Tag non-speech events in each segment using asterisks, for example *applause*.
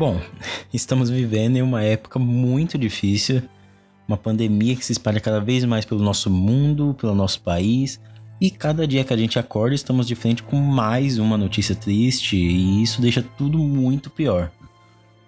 Bom, estamos vivendo em uma época muito difícil, uma pandemia que se espalha cada vez mais pelo nosso mundo, pelo nosso país, e cada dia que a gente acorda estamos de frente com mais uma notícia triste, e isso deixa tudo muito pior.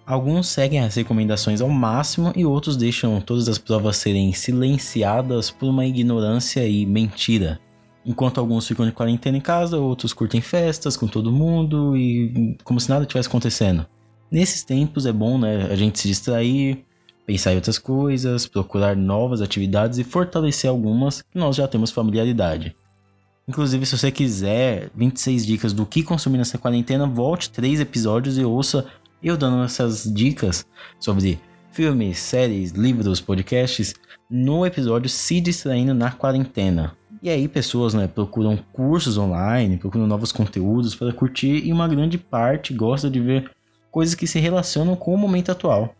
Alguns seguem as recomendações ao máximo e outros deixam todas as provas serem silenciadas por uma ignorância e mentira. Enquanto alguns ficam de quarentena em casa, outros curtem festas com todo mundo e como se nada tivesse acontecendo. Nesses tempos é bom, né, a gente se distrair, pensar em outras coisas, procurar novas atividades e fortalecer algumas que nós já temos familiaridade. Inclusive, se você quiser 26 dicas do que consumir nessa quarentena, volte três episódios e ouça eu dando essas dicas sobre filmes, séries, livros, podcasts no episódio Se Distraindo na Quarentena. E aí pessoas né, procuram cursos online, procuram novos conteúdos para curtir e uma grande parte gosta de ver coisas que se relacionam com o momento atual.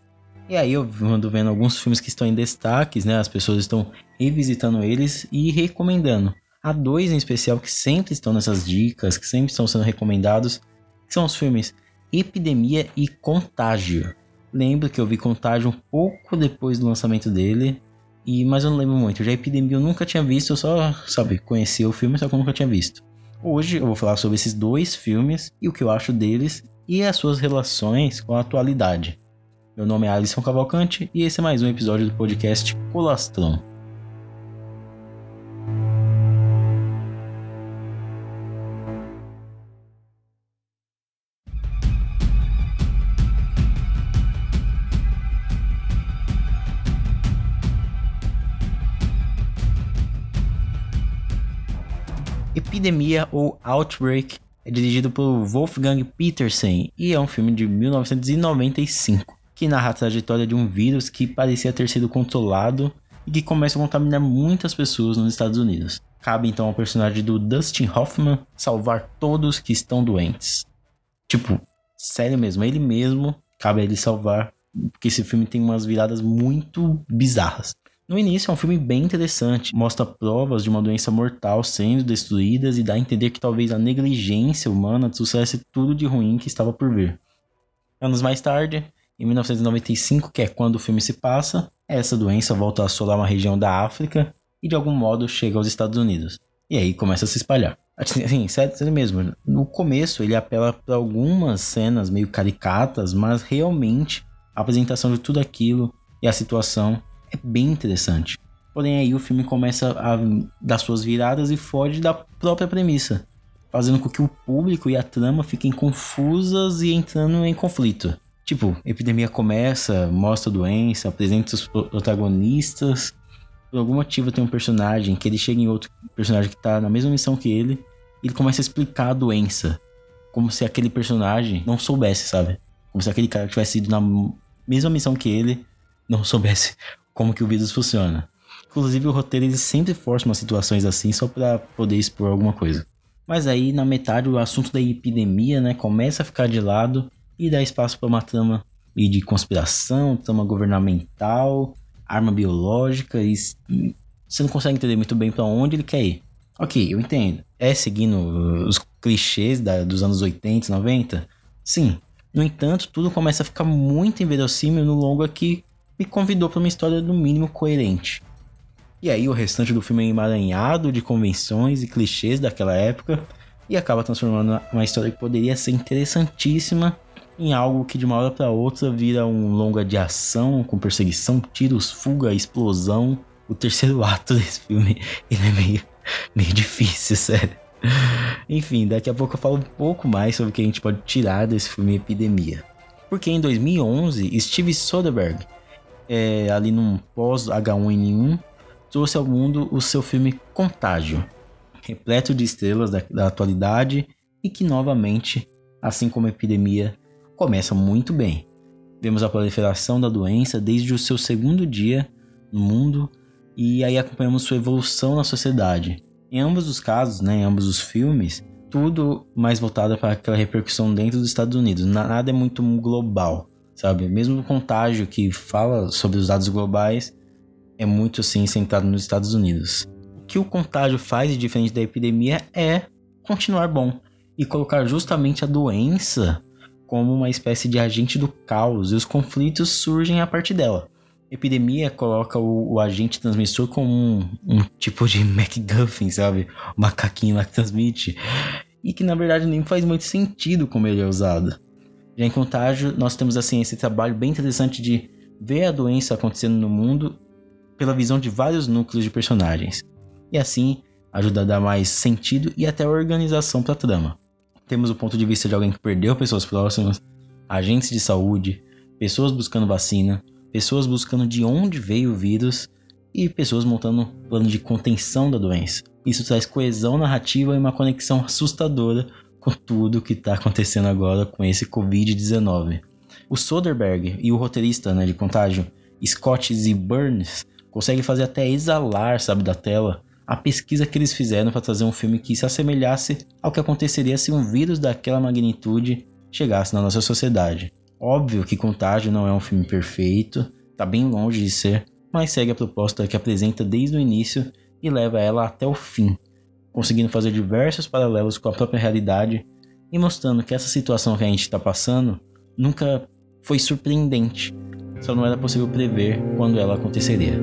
E aí eu ando vendo alguns filmes que estão em destaques, né? As pessoas estão revisitando eles e recomendando. Há dois em especial que sempre estão nessas dicas, que sempre estão sendo recomendados, que são os filmes Epidemia e Contágio. Lembro que eu vi Contágio um pouco depois do lançamento dele, e mas eu não lembro muito. Já Epidemia eu nunca tinha visto, eu só, sabe, conhecia o filme, só que eu nunca tinha visto. Hoje eu vou falar sobre esses dois filmes e o que eu acho deles e as suas relações com a atualidade. Meu nome é Alisson Cavalcante e esse é mais um episódio do podcast Colastrão. Epidemia ou Outbreak é dirigido por Wolfgang Petersen e é um filme de 1995 que narra a trajetória de um vírus que parecia ter sido controlado e que começa a contaminar muitas pessoas nos Estados Unidos. Cabe então ao personagem do Dustin Hoffman salvar todos que estão doentes. Tipo, sério mesmo, ele mesmo cabe a ele salvar, porque esse filme tem umas viradas muito bizarras. No início é um filme bem interessante, mostra provas de uma doença mortal sendo destruídas e dá a entender que talvez a negligência humana trouxesse tudo de ruim que estava por vir. Anos mais tarde, em 1995, que é quando o filme se passa, essa doença volta a assolar uma região da África e de algum modo chega aos Estados Unidos. E aí começa a se espalhar. Assim, sério, sério mesmo. No começo ele apela para algumas cenas meio caricatas, mas realmente a apresentação de tudo aquilo e a situação é bem interessante. Porém, aí o filme começa a dar suas viradas e foge da própria premissa, fazendo com que o público e a trama fiquem confusas e entrando em conflito. Tipo, a epidemia começa, mostra a doença, apresenta os protagonistas. Por algum motivo tem um personagem que ele chega em outro personagem que tá na mesma missão que ele, e ele começa a explicar a doença. Como se aquele personagem não soubesse, sabe? Como se aquele cara que tivesse ido na mesma missão que ele não soubesse como que o vírus funciona. Inclusive o roteiro ele sempre força umas situações assim só para poder expor alguma coisa. Mas aí na metade o assunto da epidemia, né, começa a ficar de lado e dá espaço para uma trama de conspiração, trama governamental, arma biológica e você não consegue entender muito bem para onde ele quer ir. Ok, eu entendo. É seguindo os clichês da, dos anos 80, 90? Sim. No entanto, tudo começa a ficar muito inverossímil no longo aqui me convidou para uma história no mínimo coerente. E aí o restante do filme é emaranhado de convenções e clichês daquela época e acaba transformando uma história que poderia ser interessantíssima em algo que de uma hora para outra vira um longa de ação com perseguição, tiros, fuga, explosão. O terceiro *laughs* ato desse filme ele é meio, meio difícil, sério. Enfim, daqui a pouco eu falo um pouco mais sobre o que a gente pode tirar desse filme Epidemia. Porque em 2011, Steve Soderbergh é, ali num pós H1N1, trouxe ao mundo o seu filme Contágio, repleto de estrelas da, da atualidade e que novamente, assim como a epidemia, começa muito bem. Vemos a proliferação da doença desde o seu segundo dia no mundo e aí acompanhamos sua evolução na sociedade. Em ambos os casos, né, em ambos os filmes, tudo mais voltado para aquela repercussão dentro dos Estados Unidos. Nada é muito global sabe? Mesmo o contágio que fala sobre os dados globais é muito assim centrado nos Estados Unidos. O que o contágio faz de diferente da epidemia é continuar bom e colocar justamente a doença como uma espécie de agente do caos e os conflitos surgem a partir dela. Epidemia coloca o, o agente transmissor como um, um, tipo de *laughs* MacGuffin, sabe? O macaquinho lá que transmite. E que na verdade nem faz muito sentido como ele é usado. Já em Contágio, nós temos assim esse trabalho bem interessante de ver a doença acontecendo no mundo pela visão de vários núcleos de personagens. E assim ajuda a dar mais sentido e até organização para a trama. Temos o ponto de vista de alguém que perdeu pessoas próximas, agentes de saúde, pessoas buscando vacina, pessoas buscando de onde veio o vírus e pessoas montando um plano de contenção da doença. Isso traz coesão narrativa e uma conexão assustadora com tudo que está acontecendo agora com esse Covid-19. O Soderbergh e o roteirista né, de Contágio, Scott Z. Burns, conseguem fazer até exalar, sabe, da tela a pesquisa que eles fizeram para trazer um filme que se assemelhasse ao que aconteceria se um vírus daquela magnitude chegasse na nossa sociedade. Óbvio que Contágio não é um filme perfeito, está bem longe de ser, mas segue a proposta que apresenta desde o início e leva ela até o fim, conseguindo fazer diversos paralelos com a própria realidade e mostrando que essa situação que a gente está passando nunca foi surpreendente, só não era possível prever quando ela aconteceria.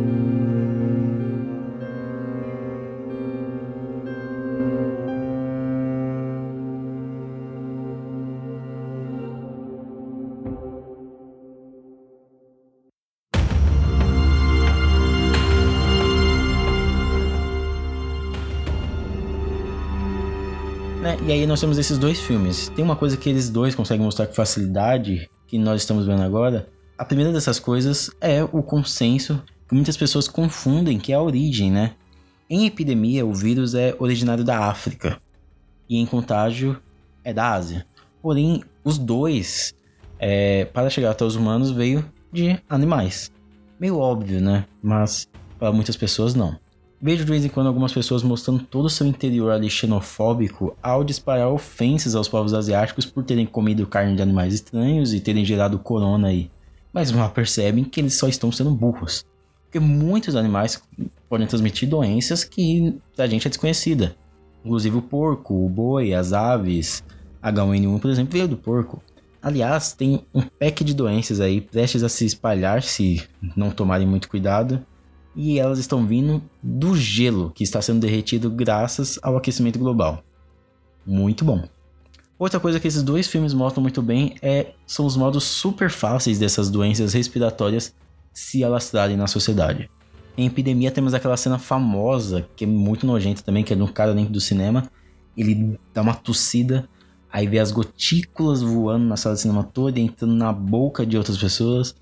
E aí nós temos esses dois filmes. Tem uma coisa que eles dois conseguem mostrar com facilidade, que nós estamos vendo agora. A primeira dessas coisas é o consenso que muitas pessoas confundem, que é a origem, né? Em epidemia, o vírus é originário da África e em contágio é da Ásia. Porém, os dois, é, para chegar até os humanos, veio de animais. Meio óbvio, né? Mas para muitas pessoas não. Vejo de vez em quando algumas pessoas mostrando todo o seu interior ali xenofóbico ao disparar ofensas aos povos asiáticos por terem comido carne de animais estranhos e terem gerado corona aí. Mas mal percebem que eles só estão sendo burros. Porque muitos animais podem transmitir doenças que a gente é desconhecida. Inclusive o porco, o boi, as aves. H1N1, por exemplo, veio do porco. Aliás, tem um pack de doenças aí prestes a se espalhar se não tomarem muito cuidado e elas estão vindo do gelo que está sendo derretido graças ao aquecimento global. Muito bom. Outra coisa que esses dois filmes mostram muito bem é são os modos super fáceis dessas doenças respiratórias se alastrarem na sociedade. Em Epidemia temos aquela cena famosa, que é muito nojenta também, que é de um cara dentro do cinema. Ele dá uma tossida, aí vê as gotículas voando na sala de cinema toda, entrando na boca de outras pessoas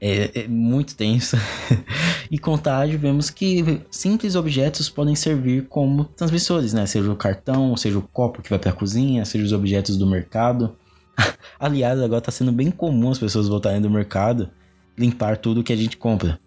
é, é muito tenso. *laughs* e contágio, vemos que simples objetos podem servir como transmissores, né? Seja o cartão, seja o copo que vai para a cozinha, seja os objetos do mercado. *laughs* Aliás, agora está sendo bem comum as pessoas voltarem do mercado limpar tudo que a gente compra.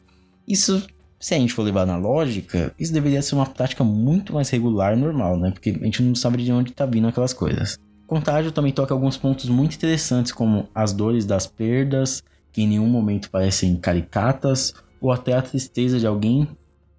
Isso, se a gente for levar na lógica, isso deveria ser uma prática muito mais regular e normal, né? Porque a gente não sabe de onde está vindo aquelas coisas. Contágio também toca alguns pontos muito interessantes, como as dores das perdas, que em nenhum momento parecem caricatas, ou até a tristeza de alguém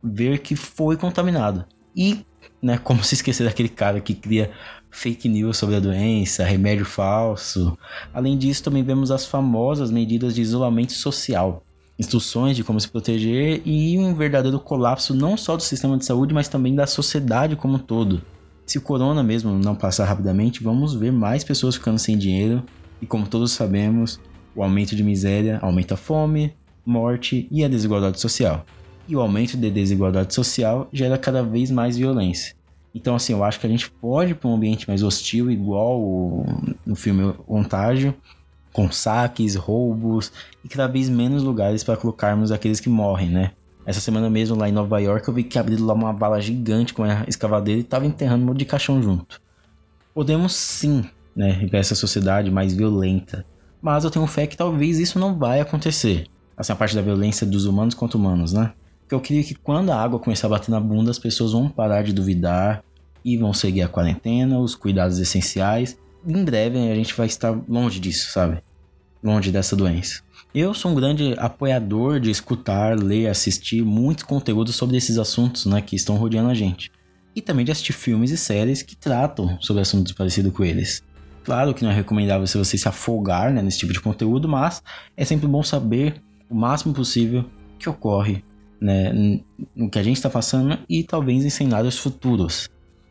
ver que foi contaminado. E, né, como se esquecer daquele cara que cria fake news sobre a doença, remédio falso. Além disso, também vemos as famosas medidas de isolamento social, instruções de como se proteger e um verdadeiro colapso não só do sistema de saúde, mas também da sociedade como um todo. Se o corona mesmo não passar rapidamente, vamos ver mais pessoas ficando sem dinheiro e como todos sabemos, o aumento de miséria aumenta a fome, morte e a desigualdade social. E o aumento de desigualdade social gera cada vez mais violência. Então, assim, eu acho que a gente pode ir para um ambiente mais hostil, igual no filme Contágio, com saques, roubos e cada vez menos lugares para colocarmos aqueles que morrem, né? Essa semana mesmo, lá em Nova York, eu vi que abriram lá uma bala gigante com a escavadeira e estava enterrando um monte de caixão junto. Podemos sim, né, ver essa sociedade mais violenta, mas eu tenho fé que talvez isso não vai acontecer. Assim, a parte da violência dos humanos contra humanos, né? Porque eu creio que quando a água começar a bater na bunda, as pessoas vão parar de duvidar e vão seguir a quarentena, os cuidados essenciais. Em breve a gente vai estar longe disso, sabe? Longe dessa doença. Eu sou um grande apoiador de escutar, ler, assistir muitos conteúdos sobre esses assuntos, né, que estão rodeando a gente. E também de assistir filmes e séries que tratam sobre assuntos parecidos com eles. Claro que não é recomendável se você se afogar né, nesse tipo de conteúdo, mas é sempre bom saber o máximo possível que ocorre né, no que a gente está passando e talvez em cenários futuros.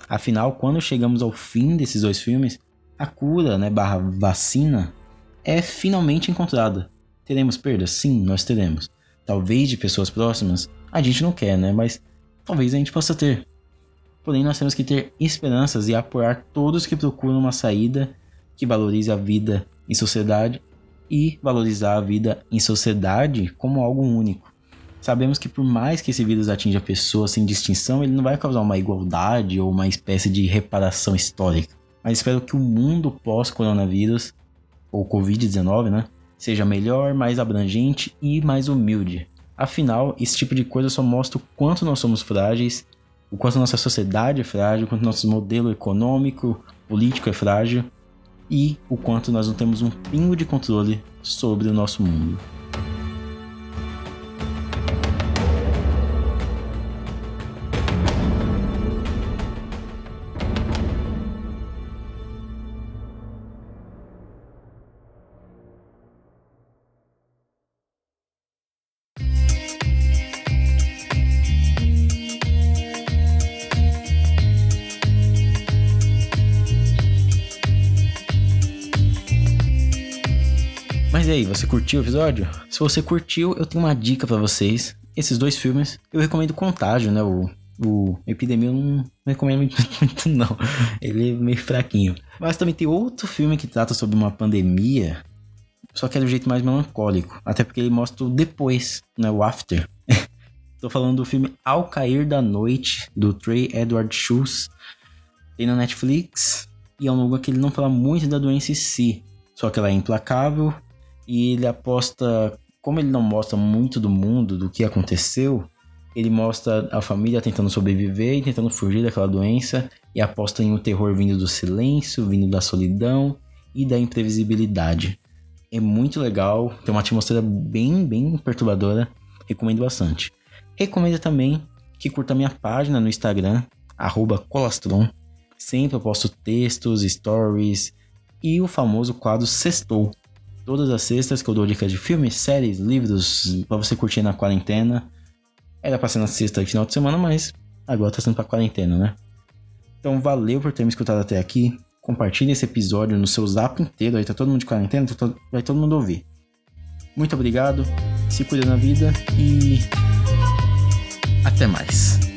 Afinal, quando chegamos ao fim desses dois filmes, a cura, né, barra vacina, é finalmente encontrada. Teremos perdas? Sim, nós teremos. Talvez de pessoas próximas, a gente não quer, né? Mas talvez a gente possa ter. Porém, nós temos que ter esperanças e apoiar todos que procuram uma saída que valorize a vida em sociedade e valorizar a vida em sociedade como algo único. Sabemos que por mais que esse vírus atinja pessoas sem distinção, ele não vai causar uma igualdade ou uma espécie de reparação histórica. Mas espero que o mundo pós-coronavírus, ou Covid-19, né, seja melhor, mais abrangente e mais humilde. Afinal, esse tipo de coisa só mostra o quanto nós somos frágeis, o quanto nossa sociedade é frágil, o quanto nosso modelo econômico, político é frágil e o quanto nós não temos um pingo de controle sobre o nosso mundo. Aí, você curtiu o episódio? Se você curtiu, eu tenho uma dica para vocês. Esses dois filmes, eu recomendo Contágio, né? O, o Epidemia eu não recomendo *laughs* muito, não. Ele é meio fraquinho. Mas também tem outro filme que trata sobre uma pandemia, só que é do jeito mais melancólico. Até porque ele mostra o depois, né? O after. *laughs* Tô falando do filme Ao Cair da Noite, do Trey Edward Schultz. Tem na Netflix. E é um lugar que ele não fala muito da doença em si. Só que ela é implacável e ele aposta, como ele não mostra muito do mundo, do que aconteceu, ele mostra a família tentando sobreviver e tentando fugir daquela doença e aposta em um terror vindo do silêncio, vindo da solidão e da imprevisibilidade. É muito legal, tem uma atmosfera bem, bem perturbadora, recomendo bastante. Recomendo também que curta minha página no Instagram, colastron. Sempre eu posto textos, stories e o famoso quadro Sextou, todas as sextas que eu dou dicas de filmes, séries, livros para você curtir na quarentena. Era pra ser na sexta e final de semana, mas agora tá sendo pra quarentena, né? Então valeu por ter me escutado até aqui. Compartilhe esse episódio no seu zap inteiro. Aí tá todo mundo de quarentena, tá vai todo mundo ouvir. Muito obrigado, se cuida na vida e até mais.